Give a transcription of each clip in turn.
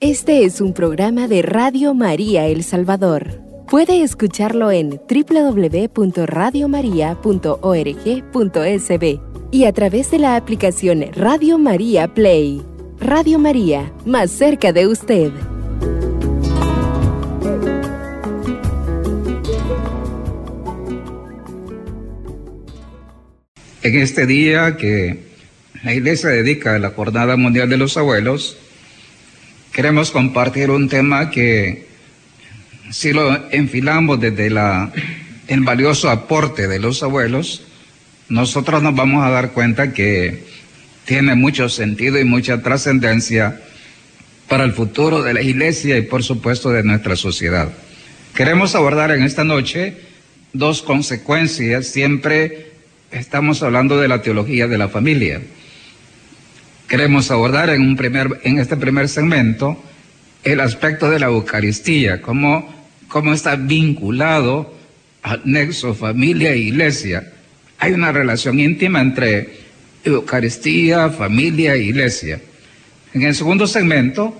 Este es un programa de Radio María El Salvador. Puede escucharlo en www.radiomaria.org.sb y a través de la aplicación Radio María Play. Radio María, más cerca de usted. En este día que la Iglesia dedica a la Jornada Mundial de los Abuelos, queremos compartir un tema que si lo enfilamos desde el valioso aporte de los abuelos, nosotros nos vamos a dar cuenta que tiene mucho sentido y mucha trascendencia para el futuro de la iglesia y por supuesto de nuestra sociedad. Queremos abordar en esta noche dos consecuencias. Siempre estamos hablando de la teología de la familia queremos abordar en, un primer, en este primer segmento el aspecto de la Eucaristía, cómo, cómo está vinculado al nexo familia e iglesia. Hay una relación íntima entre Eucaristía, familia e iglesia. En el segundo segmento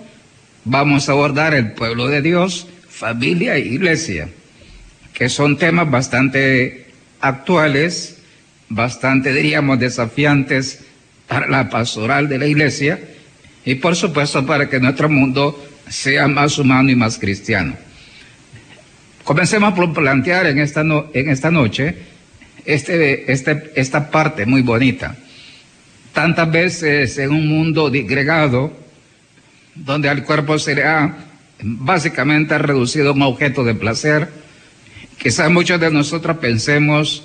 vamos a abordar el pueblo de Dios, familia e iglesia, que son temas bastante actuales, bastante, diríamos, desafiantes para la pastoral de la iglesia y por supuesto para que nuestro mundo sea más humano y más cristiano. Comencemos por plantear en esta, en esta noche este, este, esta parte muy bonita. Tantas veces en un mundo digregado, donde al cuerpo se le ha básicamente reducido a un objeto de placer, quizás muchos de nosotros pensemos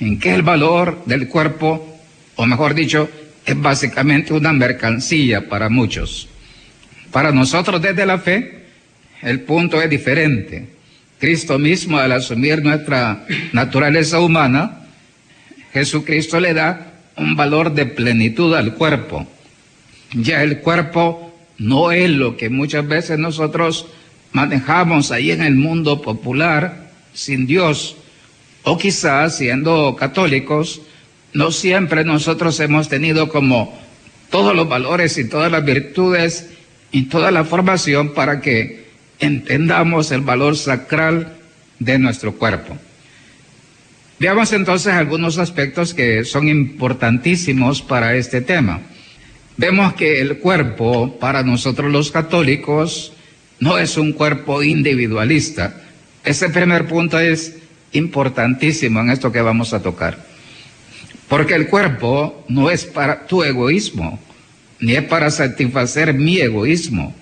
en qué el valor del cuerpo, o mejor dicho, es básicamente una mercancía para muchos. Para nosotros desde la fe, el punto es diferente. Cristo mismo al asumir nuestra naturaleza humana, Jesucristo le da un valor de plenitud al cuerpo. Ya el cuerpo no es lo que muchas veces nosotros manejamos ahí en el mundo popular sin Dios. O quizás siendo católicos, no siempre nosotros hemos tenido como todos los valores y todas las virtudes y toda la formación para que entendamos el valor sacral de nuestro cuerpo. Veamos entonces algunos aspectos que son importantísimos para este tema. Vemos que el cuerpo para nosotros los católicos no es un cuerpo individualista. Ese primer punto es importantísimo en esto que vamos a tocar. Porque el cuerpo no es para tu egoísmo, ni es para satisfacer mi egoísmo.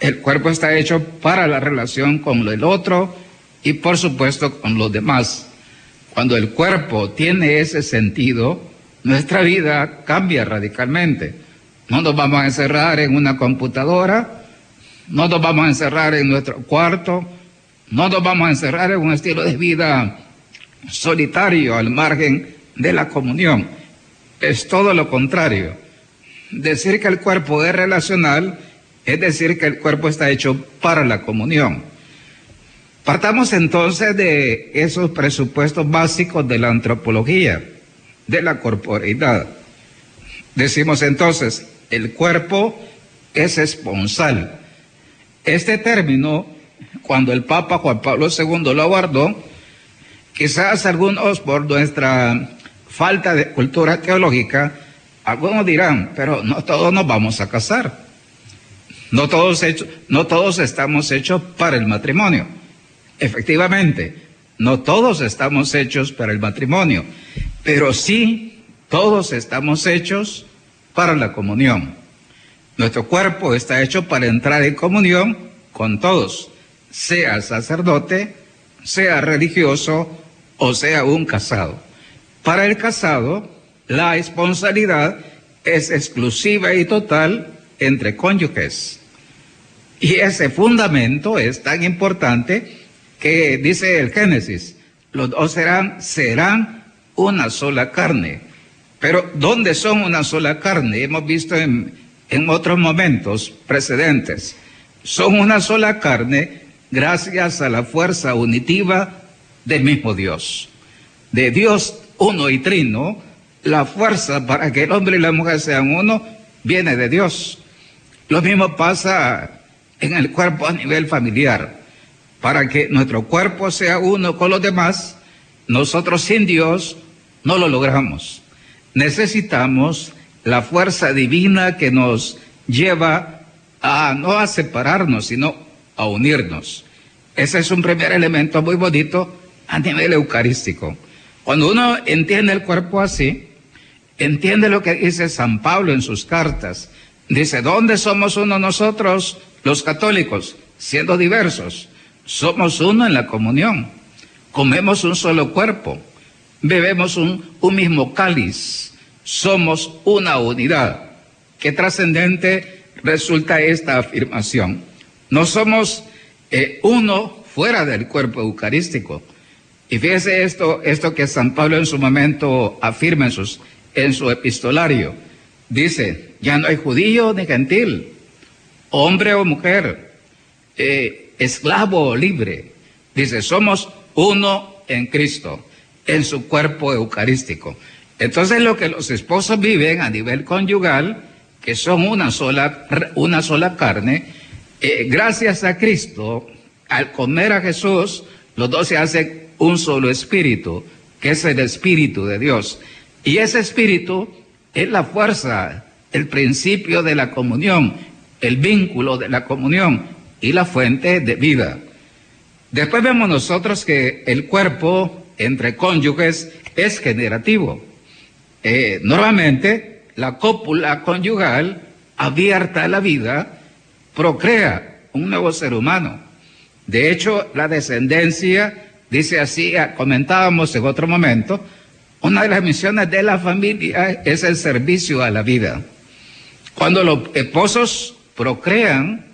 El cuerpo está hecho para la relación con el otro y por supuesto con los demás. Cuando el cuerpo tiene ese sentido, nuestra vida cambia radicalmente. No nos vamos a encerrar en una computadora, no nos vamos a encerrar en nuestro cuarto, no nos vamos a encerrar en un estilo de vida solitario al margen de la comunión. Es todo lo contrario. Decir que el cuerpo es relacional es decir que el cuerpo está hecho para la comunión. Partamos entonces de esos presupuestos básicos de la antropología, de la corporeidad. Decimos entonces, el cuerpo es esponsal. Este término, cuando el Papa Juan Pablo II lo guardó, quizás algunos por nuestra falta de cultura teológica, algunos dirán, pero no todos nos vamos a casar. No todos, no todos estamos hechos para el matrimonio. Efectivamente, no todos estamos hechos para el matrimonio, pero sí todos estamos hechos para la comunión. Nuestro cuerpo está hecho para entrar en comunión con todos, sea sacerdote, sea religioso o sea un casado. Para el casado, la esponsalidad es exclusiva y total entre cónyuges. Y ese fundamento es tan importante que dice el Génesis, los dos serán, una sola carne. Pero ¿dónde son una sola carne? Hemos visto en, en otros momentos precedentes. Son una sola carne gracias a la fuerza unitiva del mismo Dios. De Dios uno y trino, la fuerza para que el hombre y la mujer sean uno viene de Dios. Lo mismo pasa en el cuerpo a nivel familiar. Para que nuestro cuerpo sea uno con los demás, nosotros sin Dios no lo logramos. Necesitamos la fuerza divina que nos lleva a no a separarnos, sino a unirnos. Ese es un primer elemento muy bonito a nivel eucarístico. Cuando uno entiende el cuerpo así, entiende lo que dice San Pablo en sus cartas. Dice, ¿dónde somos uno nosotros, los católicos? Siendo diversos, somos uno en la comunión. Comemos un solo cuerpo, bebemos un, mismo cáliz, somos una unidad. Qué trascendente resulta esta afirmación. No somos eh, uno fuera del cuerpo eucarístico. Y fíjese esto, esto que San Pablo en su momento afirma en, sus, en su epistolario. Dice, ya no hay judío ni gentil, hombre o mujer, eh, esclavo o libre. Dice, somos uno en Cristo, en su cuerpo eucarístico. Entonces lo que los esposos viven a nivel conyugal, que son una sola, una sola carne, eh, gracias a Cristo, al comer a Jesús, los dos se hacen un solo espíritu, que es el espíritu de Dios. Y ese espíritu es la fuerza, el principio de la comunión, el vínculo de la comunión y la fuente de vida. Después vemos nosotros que el cuerpo entre cónyuges es generativo. Eh, normalmente la cópula conyugal abierta a la vida procrea un nuevo ser humano. De hecho, la descendencia, dice así, comentábamos en otro momento, una de las misiones de la familia es el servicio a la vida. Cuando los esposos procrean,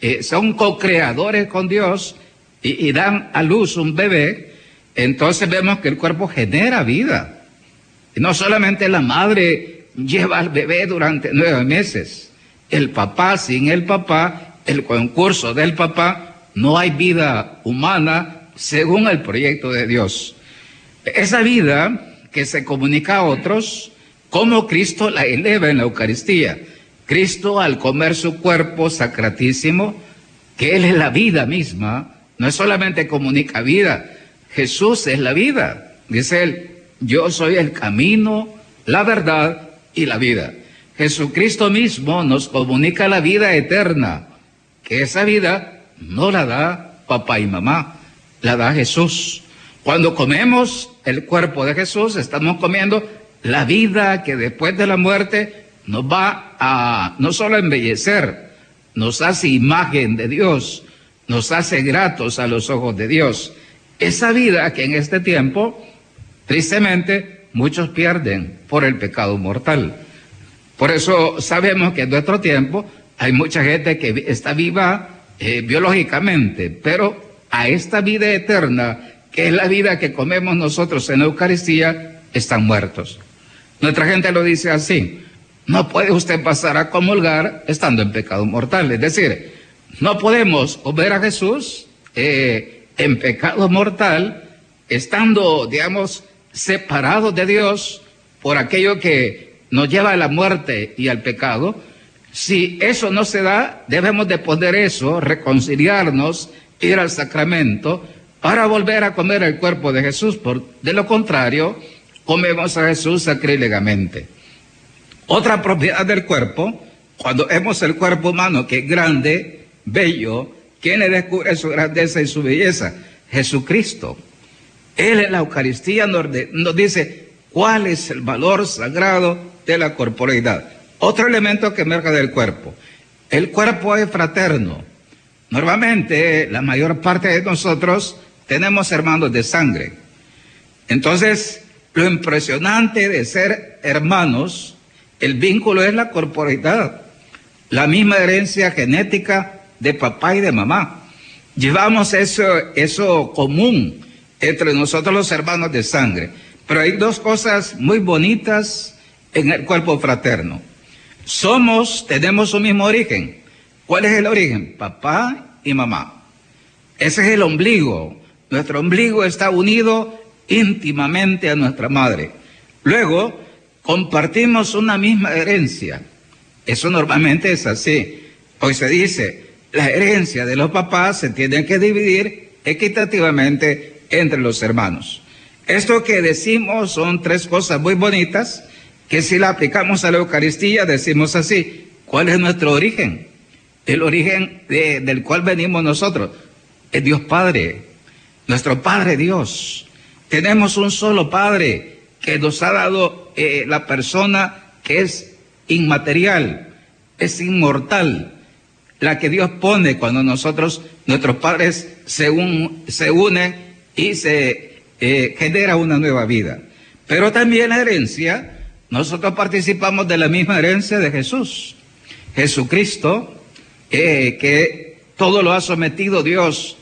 eh, son co-creadores con Dios y, y dan a luz un bebé, entonces vemos que el cuerpo genera vida. Y no solamente la madre lleva al bebé durante nueve meses, el papá sin el papá, el concurso del papá, no hay vida humana según el proyecto de Dios. Esa vida que se comunica a otros, como Cristo la eleva en la Eucaristía. Cristo al comer su cuerpo sacratísimo, que Él es la vida misma, no es solamente comunica vida, Jesús es la vida. Dice Él, yo soy el camino, la verdad y la vida. Jesucristo mismo nos comunica la vida eterna, que esa vida no la da papá y mamá, la da Jesús. Cuando comemos el cuerpo de Jesús, estamos comiendo la vida que después de la muerte nos va a no solo embellecer, nos hace imagen de Dios, nos hace gratos a los ojos de Dios. Esa vida que en este tiempo, tristemente, muchos pierden por el pecado mortal. Por eso sabemos que en nuestro tiempo hay mucha gente que está viva eh, biológicamente, pero a esta vida eterna, que es la vida que comemos nosotros en Eucaristía, están muertos. Nuestra gente lo dice así, no puede usted pasar a comulgar estando en pecado mortal. Es decir, no podemos comer a Jesús eh, en pecado mortal, estando, digamos, separados de Dios por aquello que nos lleva a la muerte y al pecado, si eso no se da, debemos de poner eso, reconciliarnos, ir al sacramento para volver a comer el cuerpo de Jesús. Por, de lo contrario, comemos a Jesús sacrílegamente. Otra propiedad del cuerpo, cuando vemos el cuerpo humano que es grande, bello, ¿quién le descubre su grandeza y su belleza? Jesucristo. Él en la Eucaristía nos, nos dice cuál es el valor sagrado de la corporeidad. Otro elemento que emerge del cuerpo. El cuerpo es fraterno. Normalmente la mayor parte de nosotros tenemos hermanos de sangre. Entonces, lo impresionante de ser hermanos, el vínculo es la corporeidad, la misma herencia genética de papá y de mamá. Llevamos eso, eso común entre nosotros los hermanos de sangre. Pero hay dos cosas muy bonitas en el cuerpo fraterno. Somos, tenemos un mismo origen. ¿Cuál es el origen? Papá y mamá. Ese es el ombligo. Nuestro ombligo está unido íntimamente a nuestra madre. Luego, compartimos una misma herencia. Eso normalmente es así. Hoy se dice, la herencia de los papás se tiene que dividir equitativamente entre los hermanos. Esto que decimos son tres cosas muy bonitas que si la aplicamos a la Eucaristía decimos así, ¿cuál es nuestro origen? El origen del cual venimos nosotros es Dios Padre, nuestro Padre Dios. Tenemos un solo Padre que nos ha dado eh, la persona que es inmaterial, es inmortal, la que Dios pone cuando nosotros, nuestros padres, se, unen y se eh, genera una nueva vida. Pero también la herencia nosotros participamos de la misma herencia de Jesús. Jesucristo, que todo lo ha sometido Dios,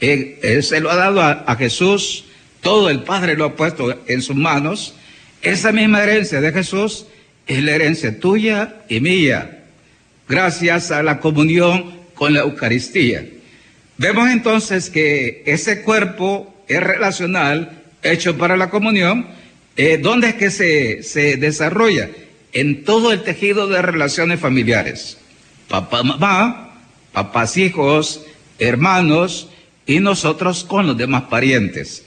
eh, se lo ha dado a, a, Jesús, todo el Padre lo ha puesto en sus manos. Esa misma herencia de Jesús es la herencia tuya y mía, gracias a la comunión con la Eucaristía. Vemos entonces que ese cuerpo es relacional, hecho para la comunión, eh, ¿Dónde es que se, se desarrolla? En todo el tejido de relaciones familiares. Papá, mamá, papás, hijos, hermanos y nosotros con los demás parientes.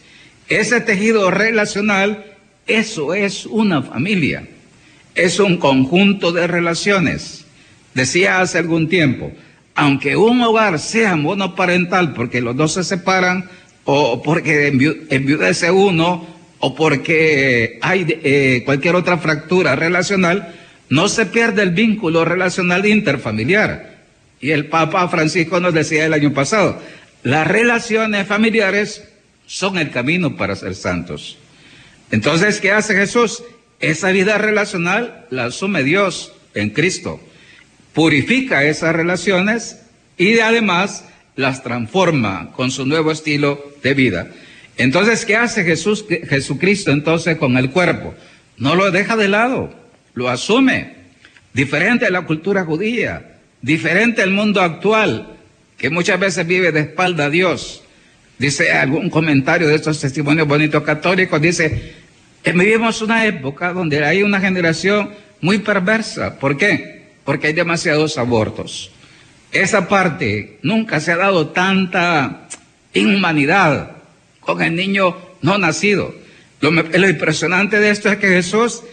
Ese tejido relacional, eso es una familia. Es un conjunto de relaciones. Decía hace algún tiempo, aunque un hogar sea monoparental porque los dos se separan o porque enviudece uno o porque hay eh, cualquier otra fractura relacional, no se pierde el vínculo relacional interfamiliar. Y el Papa Francisco nos decía el año pasado, las relaciones familiares son el camino para ser santos. Entonces, ¿qué hace Jesús? Esa vida relacional la asume Dios en Cristo. Purifica esas relaciones y además las transforma con su nuevo estilo de vida. Entonces, ¿qué hace Jesús, Jesucristo entonces con el cuerpo? No lo deja de lado, lo asume. Diferente a la cultura judía, diferente al mundo actual, que muchas veces vive de espalda a Dios. Dice algún comentario de estos testimonios bonitos católicos, dice, vivimos una época donde hay una generación muy perversa. ¿Por qué? Porque hay demasiados abortos. Esa parte nunca se ha dado tanta inhumanidad con el niño no nacido. Lo, impresionante de esto es que Jesús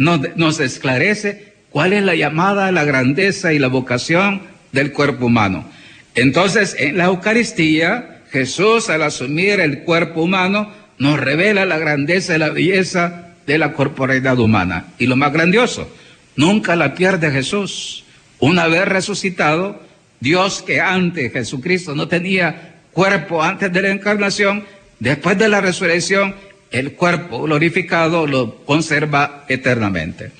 nos, esclarece cuál es la llamada, la grandeza y la vocación del cuerpo humano. Entonces, en la Eucaristía, Jesús, al asumir el cuerpo humano, nos revela la grandeza y la belleza de la corporeidad humana. Y lo más grandioso, nunca la pierde Jesús. Una vez resucitado, Dios que antes Jesucristo no tenía cuerpo antes de la encarnación, Después de la resurrección, el cuerpo glorificado lo conserva eternamente.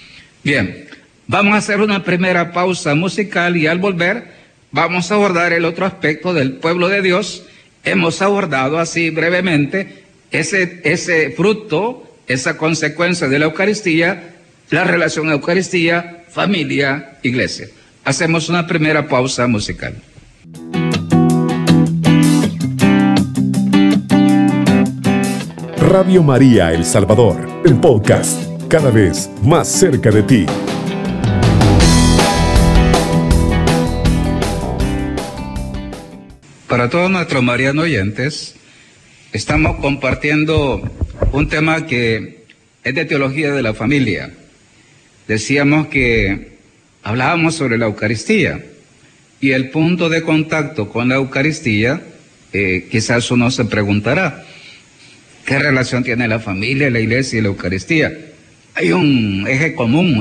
Bien, vamos a hacer una primera pausa musical y al volver vamos a abordar el otro aspecto del pueblo de Dios. Hemos abordado así brevemente ese, ese fruto, esa consecuencia de la Eucaristía, la relación Eucaristía, familia, iglesia. Hacemos una primera pausa musical. Radio María El Salvador, el podcast, cada vez más cerca de ti. Para todos nuestros marianos oyentes, estamos compartiendo un tema que es de teología de la familia. Decíamos que hablábamos sobre la Eucaristía y el punto de contacto con la Eucaristía, eh, quizás uno se preguntará, ¿Qué relación tiene la familia, la iglesia y la Eucaristía? Hay un eje común,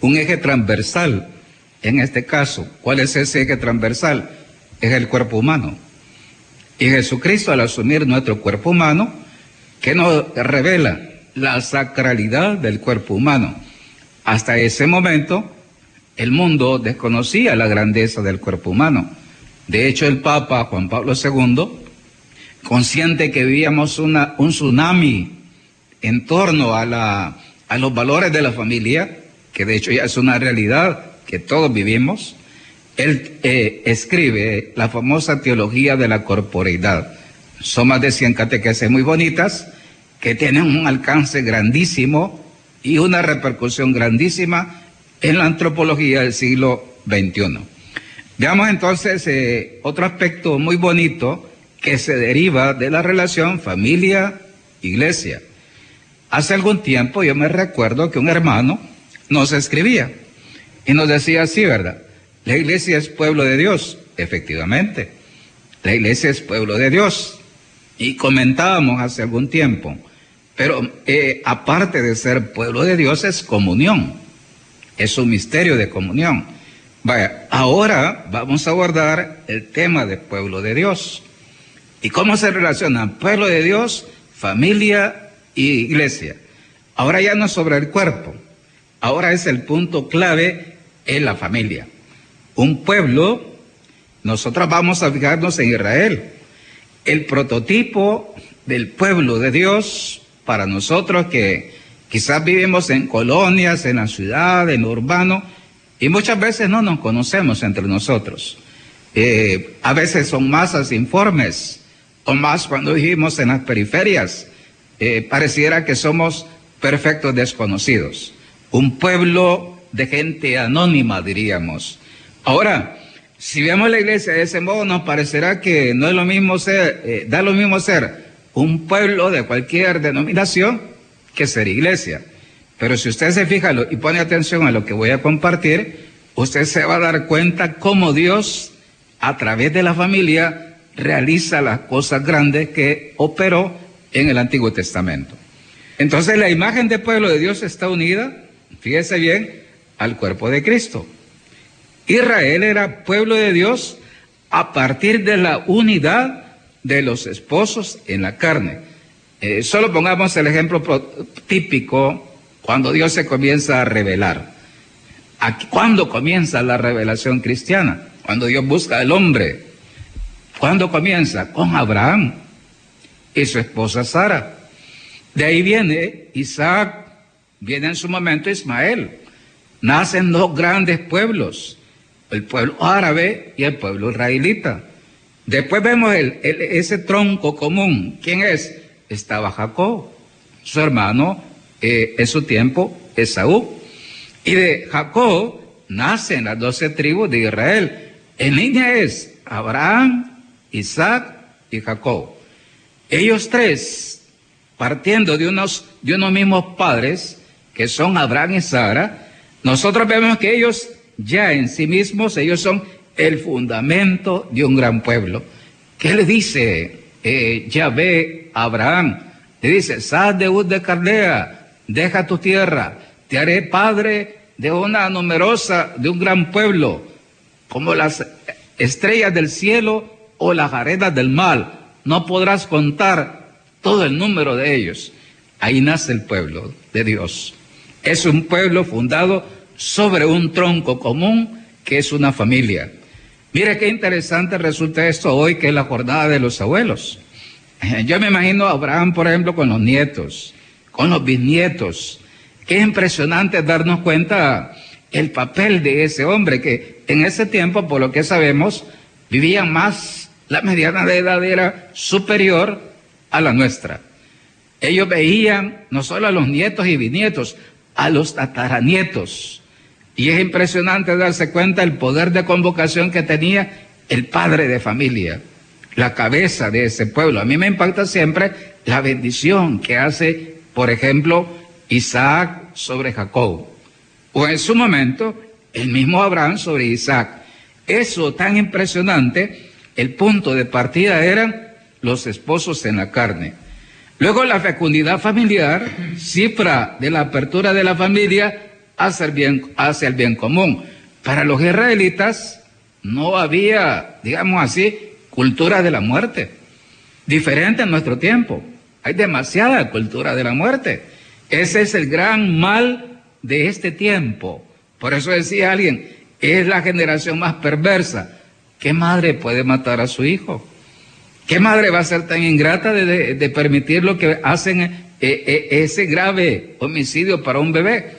un eje, transversal en este caso. ¿Cuál es ese eje transversal? Es el cuerpo humano. Y Jesucristo al asumir nuestro cuerpo humano, que nos revela la sacralidad del cuerpo humano. Hasta ese momento, el mundo desconocía la grandeza del cuerpo humano. De hecho, el Papa Juan Pablo II consciente que vivíamos un tsunami en torno a, la, a los valores de la familia, que de hecho ya es una realidad que todos vivimos, él eh, escribe la famosa teología de la corporeidad. Son más de 100 catequeses muy bonitas que tienen un alcance grandísimo y una repercusión grandísima en la antropología del siglo XXI. Veamos entonces eh, otro aspecto muy bonito que se deriva de la relación familia-iglesia. Hace algún tiempo yo me recuerdo que un hermano nos escribía y nos decía así, ¿verdad? La iglesia es pueblo de Dios, efectivamente. La iglesia es pueblo de Dios. Y comentábamos hace algún tiempo, pero eh, aparte de ser pueblo de Dios es comunión, es un misterio de comunión. Vaya, ahora vamos a abordar el tema de pueblo de Dios. ¿Y cómo se relaciona pueblo de Dios, familia y iglesia? Ahora ya no es sobre el cuerpo, ahora es el punto clave en la familia. Un pueblo, nosotros vamos a fijarnos en Israel, el prototipo del pueblo de Dios para nosotros que quizás vivimos en colonias, en la ciudad, en lo urbano, y muchas veces no nos conocemos entre nosotros. Eh, a veces son masas informes, o más cuando vivimos en las periferias, eh, pareciera que somos perfectos desconocidos. Un pueblo de gente anónima, diríamos. Ahora, si vemos la iglesia de ese modo, nos parecerá que no es lo mismo ser, eh, da lo mismo ser un pueblo de cualquier denominación que ser iglesia. Pero si usted se fija y pone atención a lo que voy a compartir, usted se va a dar cuenta cómo Dios, a través de la familia, realiza las cosas grandes que operó en el Antiguo Testamento. Entonces la imagen del pueblo de Dios está unida, fíjese bien, al cuerpo de Cristo. Israel era pueblo de Dios a partir de la unidad de los esposos en la carne. Eh, solo pongamos el ejemplo típico cuando Dios se comienza a revelar. ¿Cuándo comienza la revelación cristiana? Cuando Dios busca al hombre ¿Cuándo comienza? Con Abraham y su esposa Sara. De ahí viene Isaac, viene en su momento Ismael. Nacen dos grandes pueblos, el pueblo árabe y el pueblo israelita. Después vemos ese tronco común. ¿Quién es? Estaba Jacob, su hermano eh, en su tiempo Esaú. Y de Jacob nacen las doce tribus de Israel. En línea es Abraham, Isaac y Jacob. Ellos tres, partiendo de unos, de unos mismos padres, que son Abraham y Sara, nosotros vemos que ellos ya en sí mismos, ellos son el fundamento de un gran pueblo. ¿Qué le dice eh, Yahvé a Abraham? Le dice, sal de Ud de Cardea, deja tu tierra, te haré padre de una numerosa, de un gran pueblo, como las estrellas del cielo o las arenas del mal. No podrás contar todo el número de ellos. Ahí nace el pueblo de Dios. Es un pueblo fundado sobre un tronco común que es una familia. Mire qué interesante resulta esto hoy que es la jornada de los abuelos. Yo me imagino Abraham, por ejemplo, con los nietos, con los bisnietos. Qué impresionante darnos cuenta el papel de ese hombre que en ese tiempo, por lo que sabemos, vivía más la mediana edad era superior a la nuestra. Ellos veían no solo a los nietos y bisnietos, a los tataranietos. Y es impresionante darse cuenta el poder de convocación que tenía el padre de familia, la cabeza de ese pueblo. A mí me impacta siempre la bendición que hace, por ejemplo, Isaac sobre Jacob. O en su momento, el mismo Abraham sobre Isaac. Eso tan impresionante el punto de partida eran los esposos en la carne. Luego la fecundidad familiar, cifra de la apertura de la familia hacia el bien, hacia el bien común. Para los israelitas no había, digamos así, cultura de la muerte. Diferente en nuestro tiempo. Hay demasiada cultura de la muerte. Ese es el gran mal de este tiempo. Por eso decía alguien, es la generación más perversa. ¿Qué madre puede matar a su hijo? ¿Qué madre va a ser tan ingrata de, permitir lo que hacen eh, eh, ese grave homicidio para un bebé?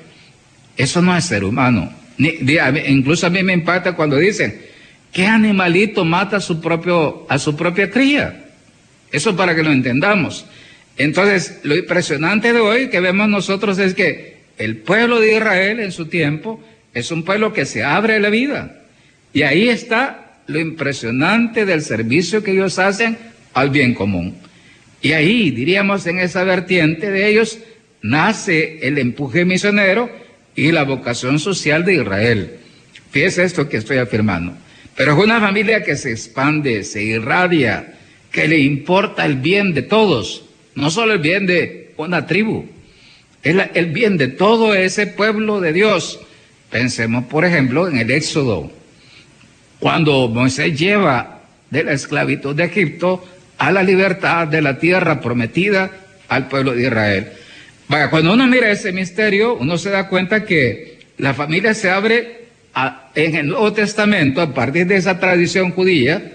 Eso no es ser humano. incluso a mí me impacta cuando dicen, ¿qué animalito mata a su, propio, a su propia cría? Eso para que lo entendamos. Entonces, lo impresionante de hoy que vemos nosotros es que el pueblo de Israel en su tiempo es un pueblo que se abre a la vida Y ahí está lo impresionante del servicio que ellos hacen al bien común. Y ahí, diríamos, en esa vertiente de ellos, nace el empuje misionero y la vocación social de Israel. Fíjese esto que estoy afirmando. Pero es una familia que se expande, se irradia, que le importa el bien de todos, no solo el bien de una tribu, es el bien de todo ese pueblo de Dios. Pensemos, por ejemplo, en el Éxodo, cuando Moisés lleva de la esclavitud de Egipto a la libertad de la tierra prometida al pueblo de Israel. Vaya, cuando uno mira ese misterio, uno se da cuenta que la familia se abre en el Nuevo Testamento a partir de esa tradición judía,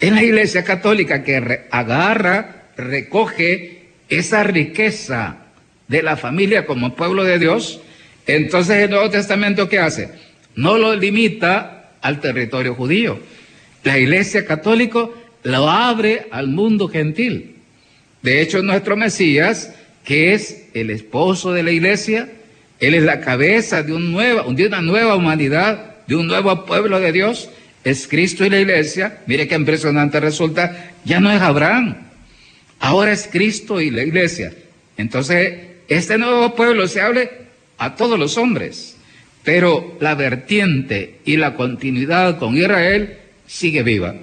en la Iglesia Católica que agarra, recoge esa riqueza de la familia como pueblo de Dios, entonces el Nuevo Testamento ¿qué hace? No lo limita al territorio judío. La Iglesia Católica lo abre al mundo gentil. De hecho, nuestro Mesías, que es el esposo de la iglesia, él es la cabeza de, un de una nueva humanidad, de un nuevo pueblo de Dios, es Cristo y la iglesia. Mire qué impresionante resulta, ya no es Abraham, ahora es Cristo y la iglesia. Entonces, este nuevo pueblo se abre a todos los hombres, pero la vertiente y la continuidad con Israel sigue viva.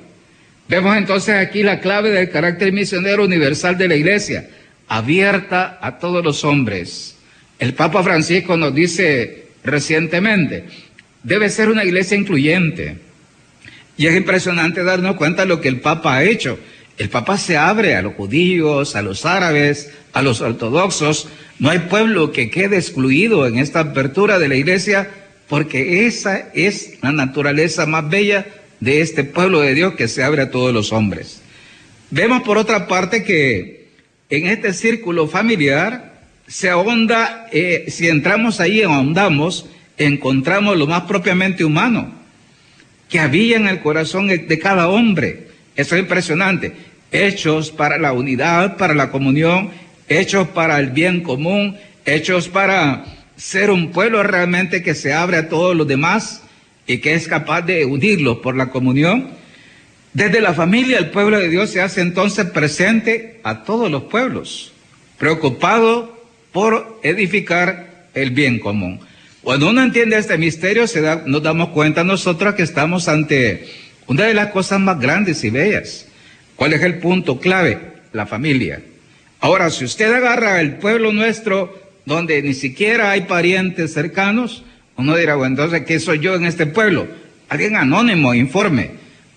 Vemos entonces aquí la clave del carácter misionero universal de la iglesia, abierta a todos los hombres. El Papa Francisco nos dice recientemente, debe ser una iglesia incluyente. Y es impresionante darnos cuenta de lo que el Papa ha hecho. El Papa se abre a los judíos, a los árabes, a los ortodoxos. No hay pueblo que quede excluido en esta apertura de la iglesia porque esa es la naturaleza más bella de este pueblo de Dios que se abre a todos los hombres. Vemos por otra parte que en este círculo familiar se ahonda, eh, si entramos ahí, ahondamos, encontramos lo más propiamente humano que había en el corazón de cada hombre. Eso es impresionante. Hechos para la unidad, para la comunión, hechos para el bien común, hechos para ser un pueblo realmente que se abre a todos los demás y que es capaz de unirlos por la comunión. Desde la familia el pueblo de Dios se hace entonces presente a todos los pueblos, preocupado por edificar el bien común. Cuando uno entiende este misterio, se da, nos damos cuenta nosotros que estamos ante una de las cosas más grandes y bellas. ¿Cuál es el punto clave? La familia. Ahora, si usted agarra el pueblo nuestro, donde ni siquiera hay parientes cercanos, uno dirá, bueno, entonces, ¿qué soy yo en este pueblo? Alguien anónimo, informe.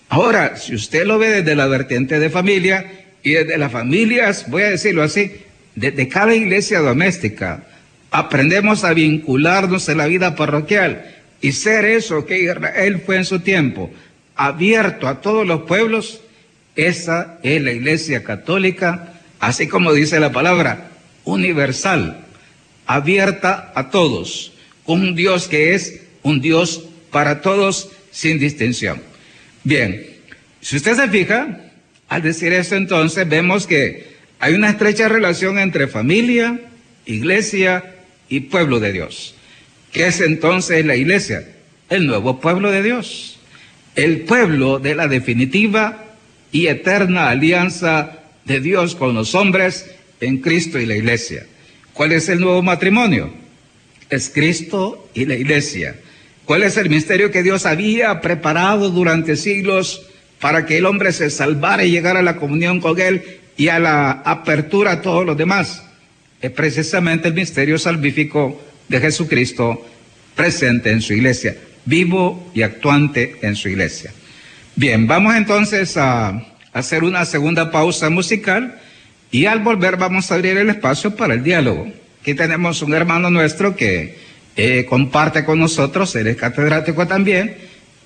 Ahora, si usted lo ve desde la vertiente de familia y desde las familias, voy a decirlo así, desde cada iglesia doméstica, aprendemos a vincularnos en la vida parroquial y ser eso que Israel fue en su tiempo, abierto a todos los pueblos, esa es la iglesia católica, así como dice la palabra, universal, abierta a todos un Dios que es un Dios para todos sin distinción. Bien, si usted se fija, al decir esto entonces vemos que hay una estrecha relación entre familia, iglesia y pueblo de Dios. ¿Qué es entonces la iglesia? El nuevo pueblo de Dios. El pueblo de la definitiva y eterna alianza de Dios con los hombres en Cristo y la iglesia. ¿Cuál es el nuevo matrimonio? es Cristo y la iglesia. ¿Cuál es el misterio que Dios había preparado durante siglos para que el hombre se salvara y llegara a la comunión con Él y a la apertura a todos los demás? Es precisamente el misterio salvífico de Jesucristo presente en su iglesia, vivo y actuante en su iglesia. Bien, vamos entonces a hacer una segunda pausa musical y al volver vamos a abrir el espacio para el diálogo. Aquí tenemos un hermano nuestro que eh, comparte con nosotros, él es catedrático también,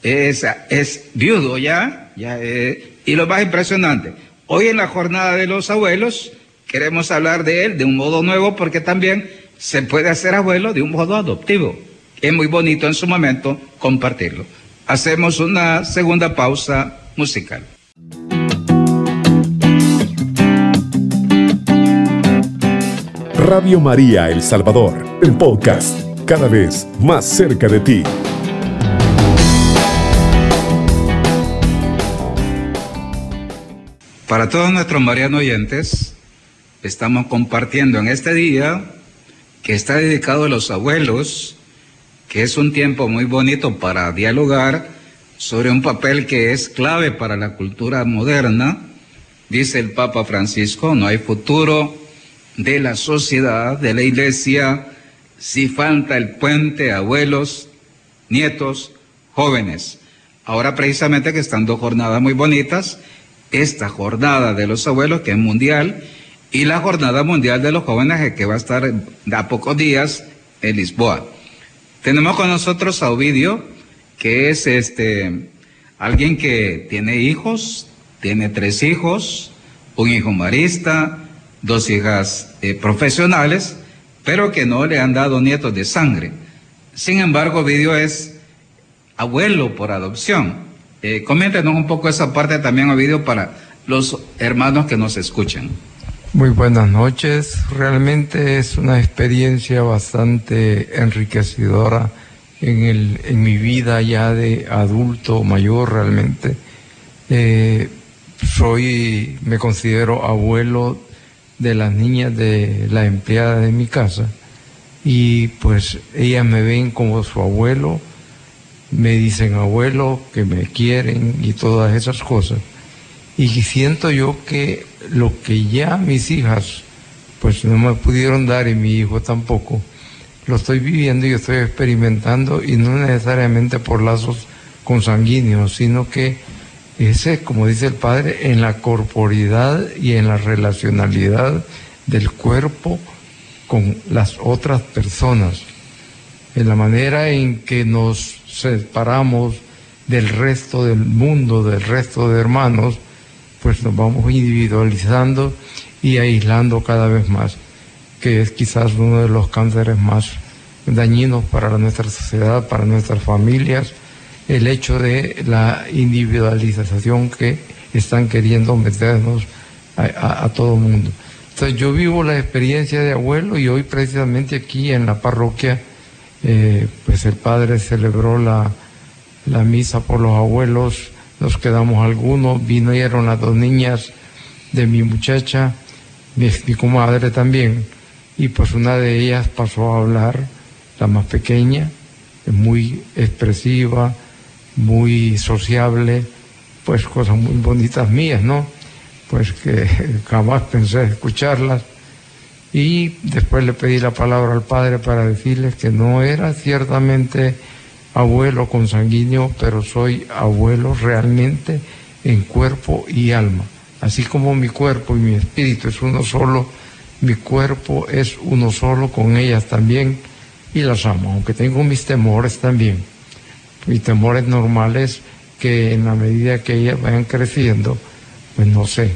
es, viudo ya, ya eh, y lo más impresionante, hoy en la jornada de los abuelos queremos hablar de él de un modo nuevo porque también se puede hacer abuelo de un modo adoptivo. Es muy bonito en su momento compartirlo. Hacemos una segunda pausa musical. Radio María El Salvador, el podcast, cada vez más cerca de ti. Para todos nuestros marianos oyentes, estamos compartiendo en este día que está dedicado a los abuelos, que es un tiempo muy bonito para dialogar sobre un papel que es clave para la cultura moderna. Dice el Papa Francisco, no hay futuro de la sociedad, de la iglesia, si falta el puente abuelos, nietos, jóvenes. Ahora precisamente que están dos jornadas muy bonitas, esta jornada de los abuelos que es mundial y la jornada mundial de los jóvenes que va a estar a pocos días en Lisboa. Tenemos con nosotros a Ovidio, que es este alguien que tiene hijos, tiene tres hijos, un hijo marista, dos hijas eh, profesionales, pero que no le han dado nietos de sangre. Sin embargo, Ovidio es abuelo por adopción. Eh, coméntenos un poco esa parte también, Ovidio, para los hermanos que nos escuchan. Muy buenas noches. Realmente es una experiencia bastante enriquecedora en, el, en mi vida ya de adulto mayor realmente. Eh, soy, me considero abuelo de las niñas de la empleada de mi casa y pues ellas me ven como su abuelo me dicen abuelo, que me quieren y todas esas cosas. Y siento yo que lo que ya mis hijas pues no me pudieron dar y mi hijo tampoco, lo estoy viviendo y estoy experimentando y no necesariamente por lazos consanguíneos, sino que ese, como dice el padre, en la corporidad y en la relacionalidad del cuerpo con las otras personas, en la manera en que nos separamos del resto del mundo, del resto de hermanos, pues nos vamos individualizando y aislando cada vez más, que es quizás uno de los cánceres más dañinos para nuestra sociedad, para nuestras familias, el hecho de la individualización que están queriendo meternos a, todo el mundo. Entonces yo vivo la experiencia de abuelo y hoy precisamente aquí en la parroquia eh, pues el padre celebró la, misa por los abuelos, nos quedamos algunos, vinieron las dos niñas de mi muchacha, mi, mi comadre también, y pues una de ellas pasó a hablar, la más pequeña, muy expresiva, muy sociable, pues cosas muy bonitas mías, ¿no? Pues que jamás pensé escucharlas y después le pedí la palabra al padre para decirles que no era ciertamente abuelo consanguíneo, pero soy abuelo realmente en cuerpo y alma. Así como mi cuerpo y mi espíritu es uno solo, mi cuerpo es uno solo con ellas también y las amo, aunque tengo mis temores también. Mis temores normales que en la medida que ellas vayan creciendo, pues no sé.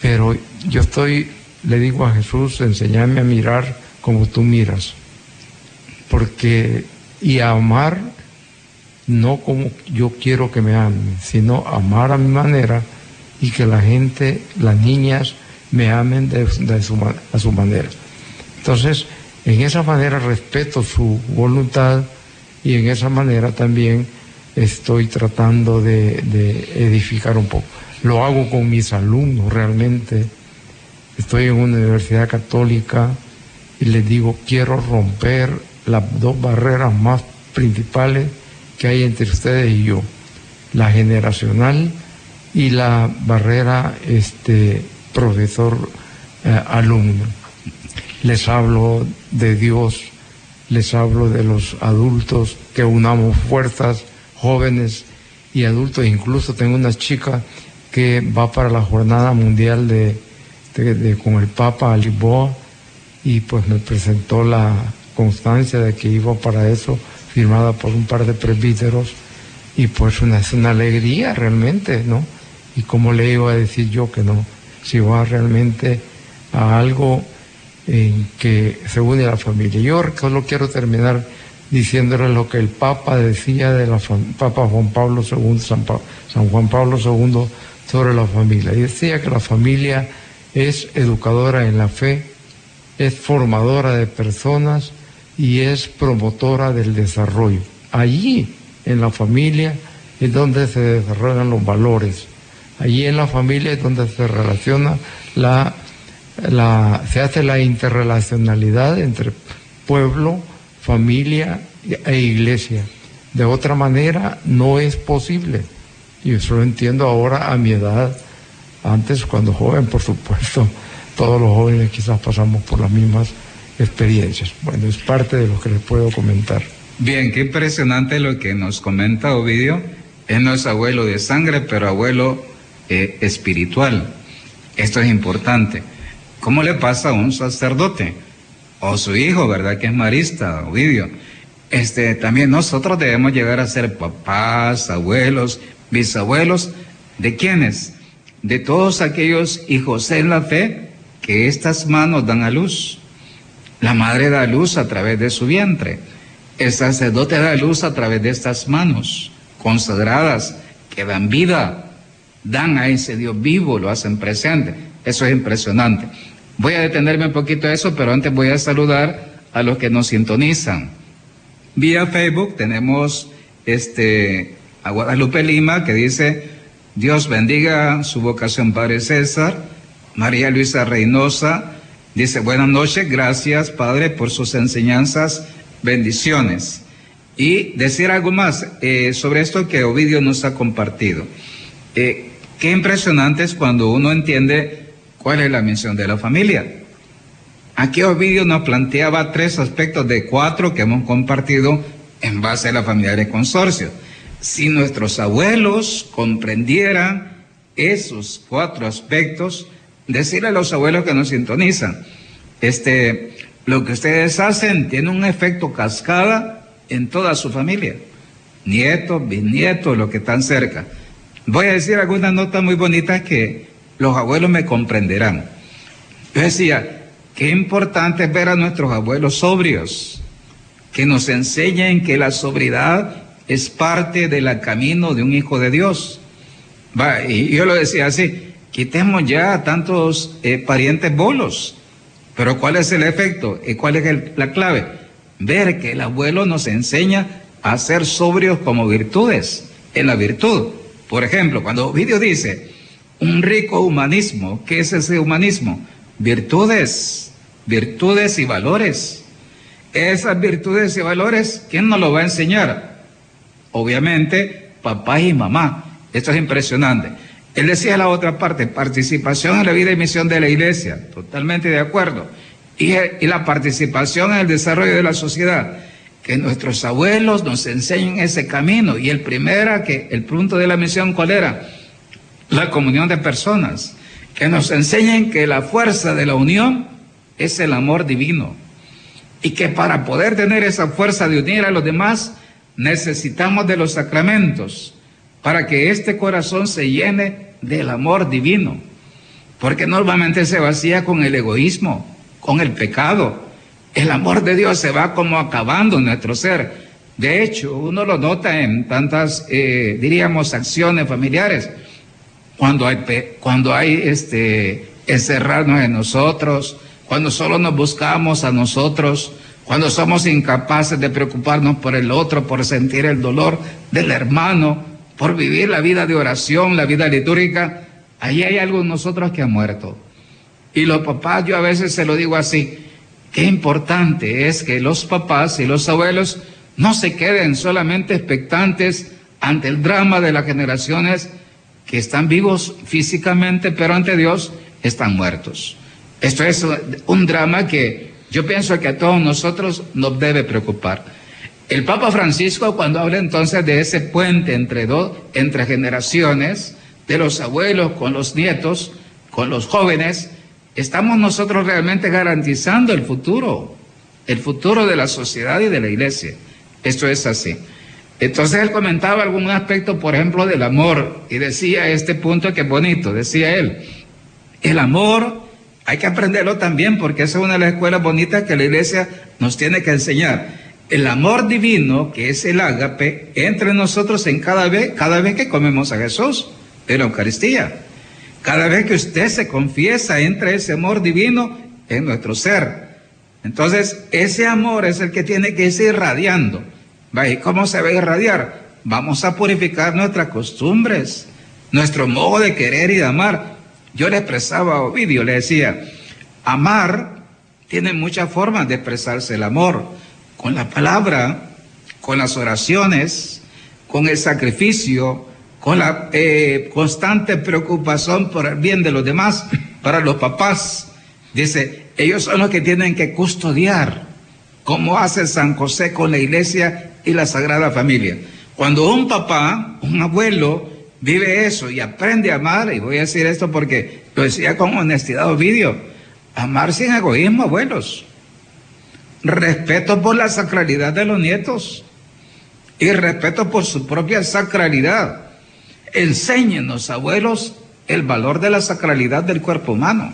Pero yo estoy le digo a Jesús, enséñame a mirar como tú miras. Porque, y a amar no como yo quiero que me amen, sino amar a mi manera y que la gente, las niñas, me amen de, su, a su manera. Entonces, en esa manera respeto su voluntad y en esa manera también estoy tratando de edificar un poco. Lo hago con mis alumnos realmente estoy en una universidad católica y les digo, quiero romper las dos barreras más principales que hay entre ustedes y yo, la generacional y la barrera este, profesor-alumno. Eh, les hablo de Dios, les hablo de los adultos, que unamos fuerzas, jóvenes y adultos. Incluso tengo una chica que va para la Jornada Mundial de con el Papa a Lisboa y pues me presentó la constancia de que iba para eso, firmada por un par de presbíteros y pues una, es una alegría realmente, ¿no? Y cómo le iba a decir yo que no, si va realmente a algo en que se une la familia. Yo solo quiero terminar diciéndole lo que el Papa decía de la Papa Juan Pablo II, San, San Juan Pablo II sobre la familia. Y decía que la familia es educadora en la fe, es formadora de personas y es promotora del desarrollo. Allí, en la familia, es donde se desarrollan los valores, Allí en la familia es donde se relaciona la, la, se hace la interrelacionalidad entre pueblo, familia e iglesia. De otra manera no es posible. Y eso lo entiendo ahora a mi edad. Antes, cuando joven, por supuesto, todos los jóvenes quizás pasamos por las mismas experiencias. Bueno, es parte de lo que les puedo comentar. Bien, qué impresionante lo que nos comenta Ovidio. Él no es abuelo de sangre, pero abuelo eh, espiritual. Esto es importante. ¿Cómo le pasa a un sacerdote? O su hijo, ¿verdad? Que es marista, Ovidio. Este, también nosotros debemos llegar a ser papás, abuelos, bisabuelos. ¿De quiénes? De todos aquellos hijos en la fe que estas manos dan a luz. La madre da luz a través de su vientre. El sacerdote da luz a través de estas manos consagradas que dan vida, dan a ese Dios vivo, lo hacen presente. Eso es impresionante. Voy a detenerme un poquito a eso, pero antes voy a saludar a los que nos sintonizan. Vía Facebook tenemos este, a Guadalupe Lima que dice, Dios bendiga su vocación Padre César. María Luisa Reynosa dice, buenas noches, gracias Padre por sus enseñanzas bendiciones. Y decir algo más eh, sobre esto que Ovidio nos ha compartido. Eh, qué impresionante es cuando uno entiende cuál es la misión de la familia. Aquí Ovidio nos planteaba tres aspectos de cuatro que hemos compartido en base a la familia de consorcio. Si nuestros abuelos comprendieran esos cuatro aspectos, decirle a los abuelos que nos sintonizan, este, lo que ustedes hacen tiene un efecto cascada en toda su familia. Nietos, bisnietos, los que están cerca. Voy a decir algunas notas muy bonitas que los abuelos me comprenderán. Yo decía, qué importante es ver a nuestros abuelos sobrios, que nos enseñen que la sobriedad es parte del camino de un hijo de Dios. Va, y yo lo decía así, quitemos ya tantos eh, parientes bolos pero ¿cuál es el efecto? ¿Y cuál es la clave? Ver que el abuelo nos enseña a ser sobrios como virtudes, en la virtud. Por ejemplo, cuando Ovidio dice, un rico humanismo, ¿qué es ese humanismo? Virtudes, virtudes y valores. Esas virtudes y valores, ¿quién nos lo va a enseñar? Obviamente, papá y mamá. Esto es impresionante. Él decía la otra parte, participación en la vida y misión de la iglesia, totalmente de acuerdo. Y, la participación en el desarrollo de la sociedad, que nuestros abuelos nos enseñen ese camino. Y el primero, que el punto de la misión, ¿cuál era? La comunión de personas, que nos enseñen que la fuerza de la unión es el amor divino. Y que para poder tener esa fuerza de unir a los demás, necesitamos de los sacramentos, para que este corazón se llene del amor divino, porque normalmente se vacía con el egoísmo, con el pecado. El amor de Dios se va como acabando en nuestro ser. De hecho, uno lo nota en tantas, eh, diríamos, acciones familiares. Cuando hay, cuando hay este, encerrarnos en nosotros, cuando solo nos buscamos a nosotros, cuando somos incapaces de preocuparnos por el otro, por sentir el dolor del hermano, por vivir la vida de oración, la vida litúrgica, ahí hay algo en nosotros que ha muerto. Y los papás, yo a veces se lo digo así, qué importante es que los papás y los abuelos no se queden solamente expectantes ante el drama de las generaciones que están vivos físicamente, pero ante Dios están muertos. Esto es un drama que yo pienso que a todos nosotros nos debe preocupar. El Papa Francisco cuando habla entonces de ese puente entre dos, entre generaciones, de los abuelos con los nietos, con los jóvenes, estamos nosotros realmente garantizando el futuro, el futuro de la sociedad y de la iglesia. Esto es así. Entonces él comentaba algún aspecto, por ejemplo, del amor, y decía este punto que es bonito, decía él, el amor hay que aprenderlo también porque esa es una de las escuelas bonitas que la iglesia nos tiene que enseñar el amor divino, que es el ágape, entre nosotros en cada vez, cada vez que comemos a Jesús en la Eucaristía. Cada vez que usted se confiesa, entra ese amor divino en nuestro ser. Entonces, ese amor es el que tiene que irse irradiando. ¿Y cómo se va a irradiar? Vamos a purificar nuestras costumbres, nuestro modo de querer y de amar. Yo le expresaba a Ovidio, le decía, amar tiene muchas formas de expresarse el amor, con la palabra, con las oraciones, con el sacrificio, con la eh, constante preocupación por el bien de los demás, para los papás. Dice, ellos son los que tienen que custodiar, como hace San José con la iglesia y la Sagrada Familia. Cuando un papá, un abuelo, vive eso y aprende a amar, y voy a decir esto porque lo decía con honestidad Ovidio, amar sin egoísmo, abuelos. Respeto por la sacralidad de los nietos y respeto por su propia sacralidad. Enséñenos, abuelos, el valor de la sacralidad del cuerpo humano.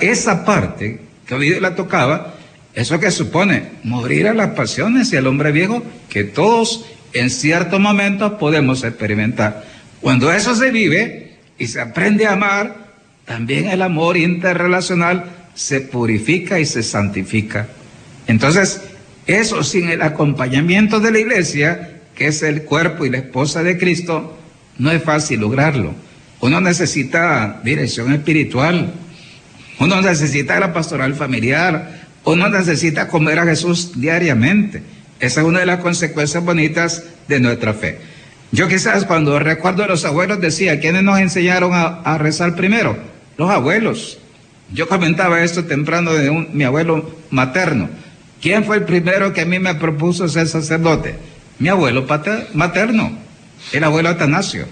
esa parte que Ovidio la tocaba, eso que supone morir a las pasiones y al hombre viejo que todos en ciertos momentos podemos experimentar. Cuando eso se vive y se aprende a amar, también el amor interrelacional se purifica y se santifica. Entonces, eso sin el acompañamiento de la iglesia, que es el cuerpo y la esposa de Cristo, no es fácil lograrlo. Uno necesita dirección espiritual, uno necesita la pastoral familiar, uno necesita comer a Jesús diariamente. Esa es una de las consecuencias bonitas de nuestra fe. Yo quizás cuando recuerdo a los abuelos decía, ¿quiénes nos enseñaron a, rezar primero? Los abuelos. Yo comentaba esto temprano de mi abuelo materno. ¿Quién fue el primero que a mí me propuso ser sacerdote? Mi abuelo materno, el abuelo Atanasio.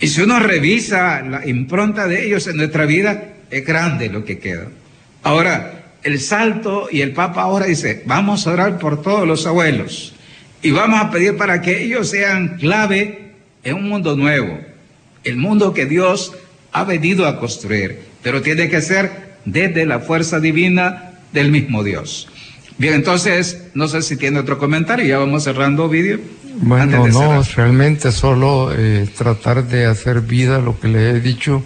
Y si uno revisa la impronta de ellos en nuestra vida, es grande lo que queda. Ahora, el salto y el Papa ahora dice, vamos a orar por todos los abuelos. Y vamos a pedir para que ellos sean clave en un mundo nuevo, el mundo que Dios ha venido a construir, pero tiene que ser desde la fuerza divina del mismo Dios. Bien, entonces, no sé si tiene otro comentario, ya vamos cerrando vídeo. Bueno, no, realmente solo eh, tratar de hacer vida lo que le he dicho,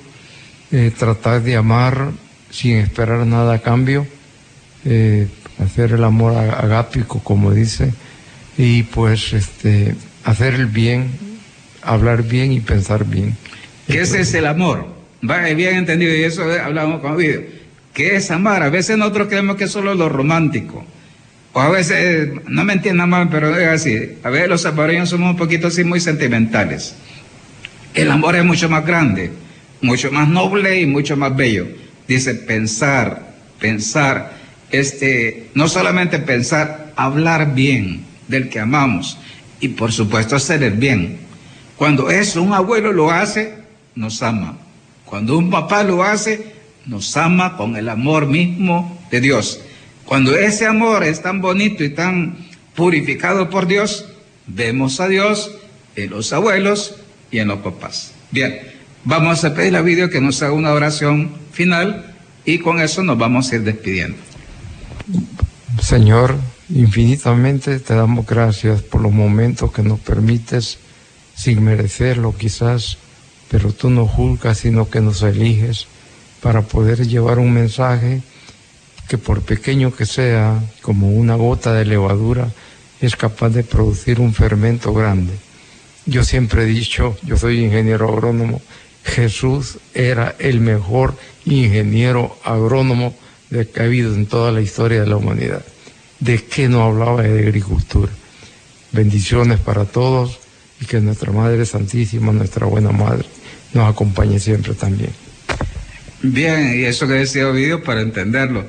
eh, tratar de amar sin esperar nada a cambio, eh, hacer el amor agápico, como dice, y pues este, hacer el bien, hablar bien y pensar bien. ¿Qué es el amor? Va bien entendido, y eso hablamos con video. ¿Qué es amar? A veces nosotros creemos que es solo lo romántico. O a veces, no me entiendan mal, pero es así. A veces los salvadoreños somos un poquito así muy sentimentales. El amor es mucho más grande, mucho más noble y mucho más bello. Dice pensar, pensar, este, no solamente pensar, hablar bien del que amamos y por supuesto hacer el bien. Cuando eso un abuelo lo hace, nos ama. Cuando un papá lo hace, nos ama con el amor mismo de Dios. Cuando ese amor es tan bonito y tan purificado por Dios, vemos a Dios en los abuelos y en los papás. Bien, vamos a pedir a Video que nos haga una oración final y con eso nos vamos a ir despidiendo. Señor, infinitamente te damos gracias por los momentos que nos permites sin merecerlo quizás, pero tú no juzgas, sino que nos eliges para poder llevar un mensaje que por pequeño que sea, como una gota de levadura, es capaz de producir un fermento grande. Yo siempre he dicho, yo soy ingeniero agrónomo, Jesús era el mejor ingeniero agrónomo de que ha habido en toda la historia de la humanidad. ¿De qué no hablaba de agricultura? Bendiciones para todos y que nuestra Madre Santísima, nuestra buena Madre, nos acompañe siempre también. Bien, y eso que decía Ovidio para entenderlo.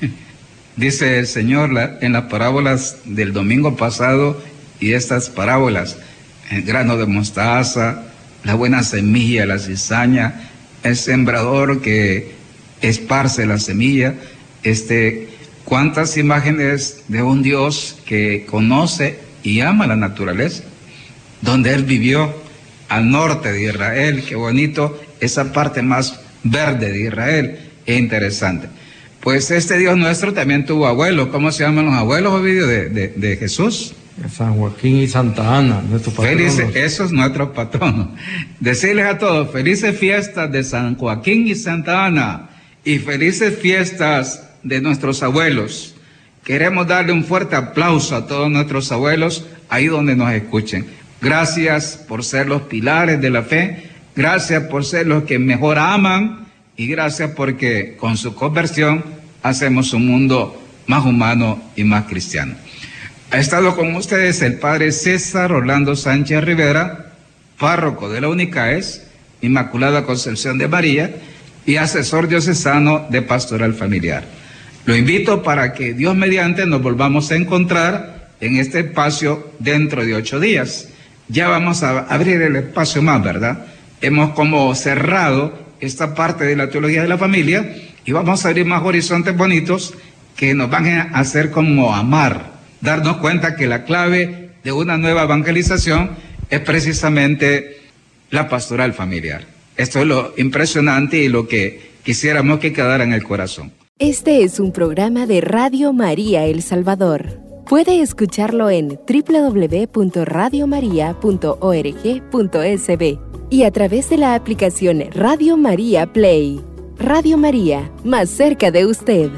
Dice el Señor en las parábolas del domingo pasado y estas parábolas, el grano de mostaza, la buena semilla, la cizaña, el sembrador que esparce la semilla, este, cuántas imágenes de un Dios que conoce y ama la naturaleza, donde Él vivió al norte de Israel, qué bonito, esa parte más verde de Israel, es interesante. Pues este Dios nuestro también tuvo abuelos. ¿Cómo se llaman los abuelos, Ovidio, de, de, Jesús? San Joaquín y Santa Ana, nuestro patrón. Felices, eso es nuestro patrón. Decirles a todos, felices fiestas de San Joaquín y Santa Ana y felices fiestas de nuestros abuelos. Queremos darle un fuerte aplauso a todos nuestros abuelos ahí donde nos escuchen. Gracias por ser los pilares de la fe Gracias por ser los que mejor aman y gracias porque con su conversión hacemos un mundo más humano y más cristiano. Ha estado con ustedes el padre César Orlando Sánchez Rivera, párroco de la UNICAES, Inmaculada Concepción de María, y asesor diocesano de pastoral familiar. Lo invito para que Dios mediante nos volvamos a encontrar en este espacio dentro de ocho días. Ya vamos a abrir el espacio más, ¿verdad? Hemos como cerrado esta parte de la teología de la familia y vamos a abrir más horizontes bonitos que nos van a hacer como amar, darnos cuenta que la clave de una nueva evangelización es precisamente la pastoral familiar. Esto es lo impresionante y lo que quisiéramos que quedara en el corazón. Este es un programa de Radio María El Salvador. Puede escucharlo en www.radiomaria.org.sb y a través de la aplicación Radio María Play. Radio María, más cerca de usted.